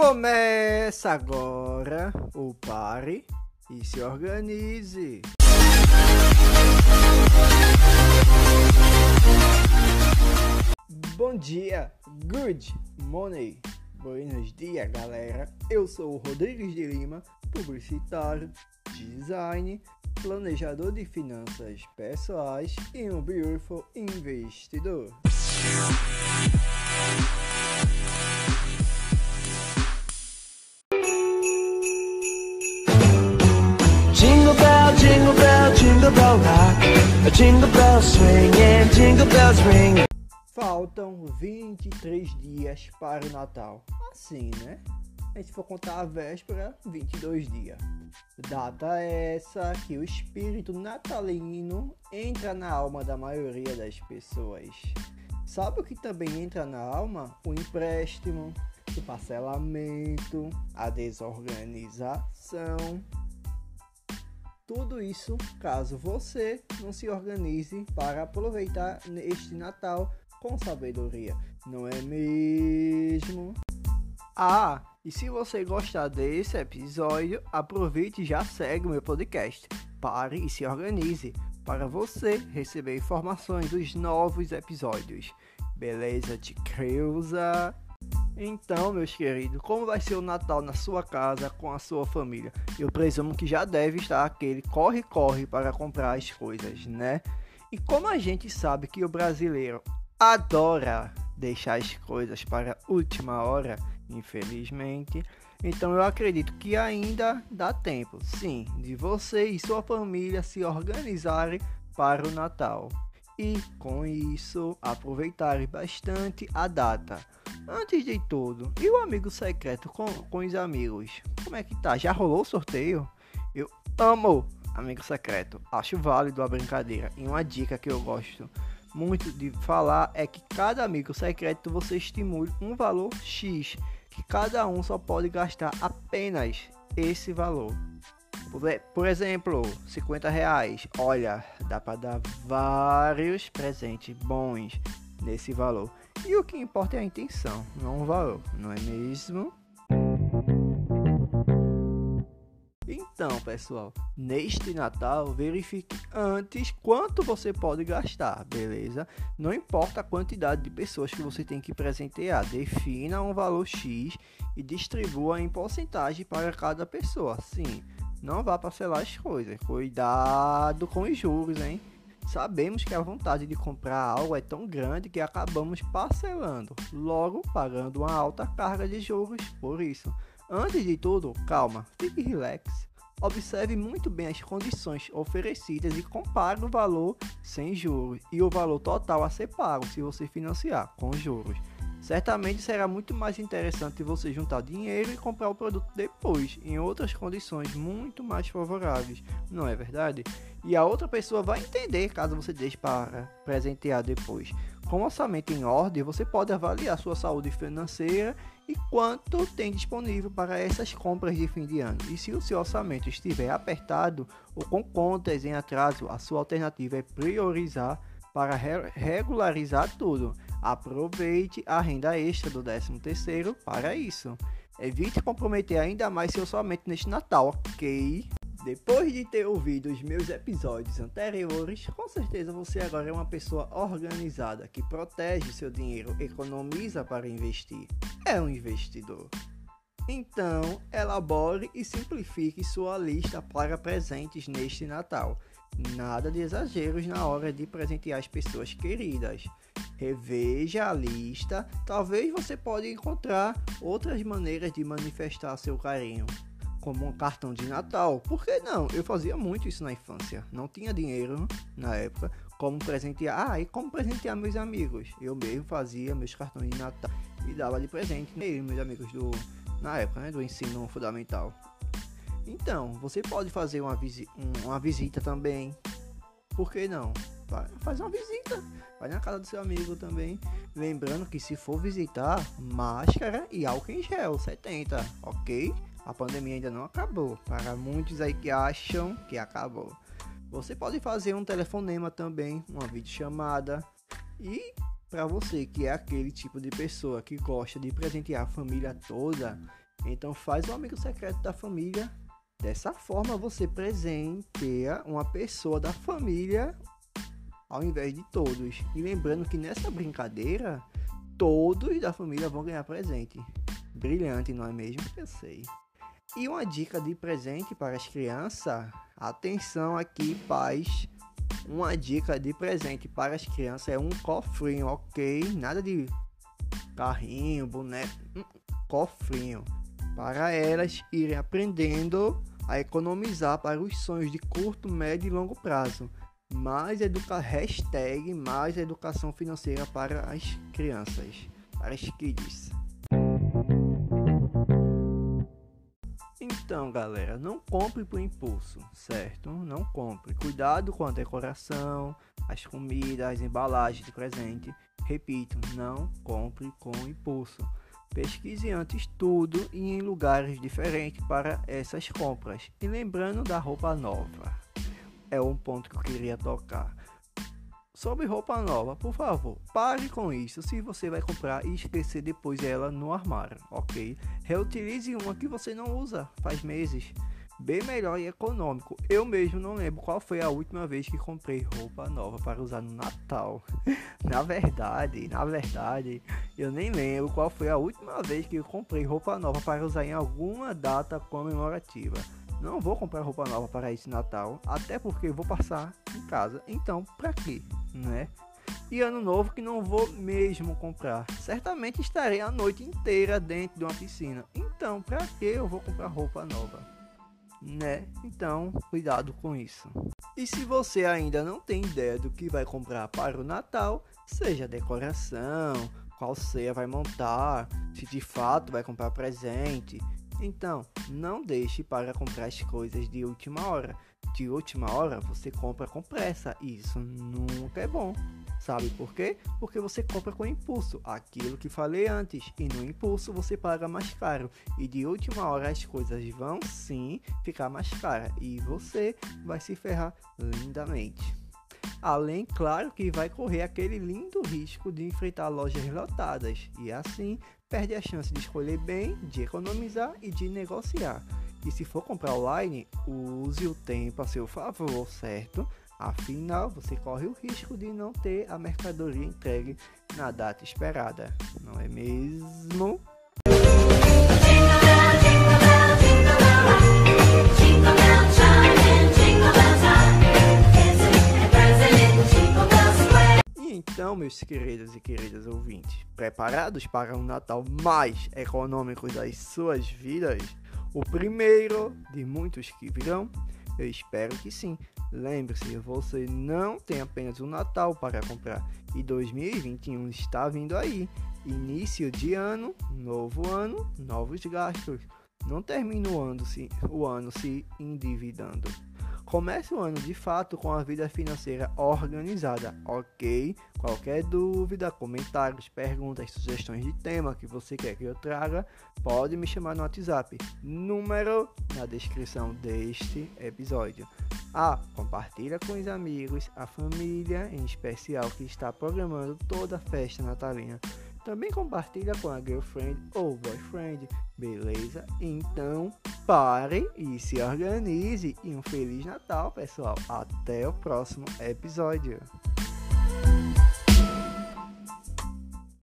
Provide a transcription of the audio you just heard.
Começa agora o pare e se organize. Bom dia, good morning, buenos dias galera. Eu sou o Rodrigues de Lima, publicitário, design, planejador de finanças pessoais e um beautiful investidor. Jingle jingle. Faltam 23 dias para o Natal. Assim, né? A gente for contar a véspera, 22 dias. Data essa que o espírito natalino entra na alma da maioria das pessoas. Sabe o que também entra na alma? O empréstimo, o parcelamento, a desorganização. Tudo isso caso você não se organize para aproveitar este Natal com sabedoria, não é mesmo? Ah, e se você gostar desse episódio, aproveite e já segue o meu podcast. Pare e se organize para você receber informações dos novos episódios. Beleza de Creuza? Então, meus queridos, como vai ser o Natal na sua casa com a sua família? Eu presumo que já deve estar aquele corre-corre para comprar as coisas, né? E como a gente sabe que o brasileiro adora deixar as coisas para a última hora, infelizmente, então eu acredito que ainda dá tempo, sim, de você e sua família se organizarem para o Natal. E com isso, aproveitarem bastante a data. Antes de tudo, e o amigo secreto com, com os amigos? Como é que tá? Já rolou o sorteio? Eu amo amigo secreto. Acho válido a brincadeira. E uma dica que eu gosto muito de falar é que cada amigo secreto você estimule um valor X, que cada um só pode gastar apenas esse valor. Por exemplo, 50 reais. Olha, dá para dar vários presentes bons nesse valor. E o que importa é a intenção, não o valor, não é mesmo? Então, pessoal, neste Natal, verifique antes quanto você pode gastar, beleza? Não importa a quantidade de pessoas que você tem que presentear, defina um valor X e distribua em porcentagem para cada pessoa. Sim, não vá parcelar as coisas. Cuidado com os juros, hein? Sabemos que a vontade de comprar algo é tão grande que acabamos parcelando, logo pagando uma alta carga de juros por isso. Antes de tudo, calma, fique relax. Observe muito bem as condições oferecidas e compare o valor sem juros e o valor total a ser pago se você financiar com juros. Certamente será muito mais interessante você juntar dinheiro e comprar o produto depois, em outras condições muito mais favoráveis, não é verdade? E a outra pessoa vai entender caso você deixe para presentear depois. Com orçamento em ordem, você pode avaliar sua saúde financeira e quanto tem disponível para essas compras de fim de ano. E se o seu orçamento estiver apertado ou com contas em atraso, a sua alternativa é priorizar para regularizar tudo. Aproveite a renda extra do 13º para isso. Evite comprometer ainda mais seu orçamento neste Natal, ok? Depois de ter ouvido os meus episódios anteriores, com certeza você agora é uma pessoa organizada que protege seu dinheiro, economiza para investir. É um investidor. Então, elabore e simplifique sua lista para presentes neste Natal. Nada de exageros na hora de presentear as pessoas queridas. Reveja a lista, talvez você pode encontrar outras maneiras de manifestar seu carinho, como um cartão de Natal. Por que não? Eu fazia muito isso na infância. Não tinha dinheiro na época, como presentear. Ah, e como presentear meus amigos? Eu mesmo fazia meus cartões de Natal e dava de presente meus amigos do na época, né, do ensino fundamental. Então, você pode fazer uma, visi uma visita também. Por que não? Faz uma visita. Vai na casa do seu amigo também. Lembrando que se for visitar, máscara e álcool em gel 70, ok? A pandemia ainda não acabou. Para muitos aí que acham que acabou. Você pode fazer um telefonema também, uma videochamada. E para você que é aquele tipo de pessoa que gosta de presentear a família toda, Então faz um amigo secreto da família. Dessa forma você presenteia uma pessoa da família ao invés de todos. E lembrando que nessa brincadeira, todos da família vão ganhar presente. Brilhante, não é mesmo? Eu sei. E uma dica de presente para as crianças. Atenção aqui, pais. Uma dica de presente para as crianças é um cofrinho, ok? Nada de carrinho, boneco, hum, cofrinho. Para elas irem aprendendo a economizar para os sonhos de curto, médio e longo prazo. Mais educa hashtag mais educação financeira para as crianças, para as kids. Então, galera, não compre por impulso, certo? Não compre. Cuidado com a decoração, as comidas, as embalagens de presente. Repito, não compre com impulso. Pesquise antes tudo e em lugares diferentes para essas compras. E lembrando da roupa nova. É um ponto que eu queria tocar sobre roupa nova, por favor, pare com isso se você vai comprar e esquecer depois ela no armário, ok? Reutilize uma que você não usa faz meses, bem melhor e econômico. Eu mesmo não lembro qual foi a última vez que comprei roupa nova para usar no Natal. na verdade, na verdade, eu nem lembro qual foi a última vez que eu comprei roupa nova para usar em alguma data comemorativa. Não vou comprar roupa nova para esse Natal, até porque vou passar em casa. Então, para quê, né? E ano novo que não vou mesmo comprar. Certamente estarei a noite inteira dentro de uma piscina. Então, para que eu vou comprar roupa nova? Né? Então, cuidado com isso. E se você ainda não tem ideia do que vai comprar para o Natal, seja decoração, qual ceia vai montar, se de fato vai comprar presente, então, não deixe para comprar as coisas de última hora. De última hora você compra com pressa e isso nunca é bom. Sabe por quê? Porque você compra com impulso, aquilo que falei antes, e no impulso você paga mais caro. E de última hora as coisas vão sim ficar mais caras e você vai se ferrar lindamente. Além, claro, que vai correr aquele lindo risco de enfrentar lojas lotadas e assim perde a chance de escolher bem, de economizar e de negociar. E se for comprar online, use o tempo a seu favor, certo? Afinal, você corre o risco de não ter a mercadoria entregue na data esperada, não é mesmo? Meus queridos e queridas ouvintes, preparados para um Natal mais econômico das suas vidas? O primeiro de muitos que virão? Eu espero que sim. Lembre-se, você não tem apenas um Natal para comprar e 2021 está vindo aí. Início de ano, novo ano, novos gastos. Não termine o ano se, o ano se endividando. Comece o ano de fato com a vida financeira organizada, ok? Qualquer dúvida, comentários, perguntas, sugestões de tema que você quer que eu traga, pode me chamar no WhatsApp, número na descrição deste episódio. Ah, compartilha com os amigos, a família em especial que está programando toda a festa natalina. Também compartilha com a girlfriend ou boyfriend, beleza? Então pare e se organize e um feliz Natal, pessoal. Até o próximo episódio.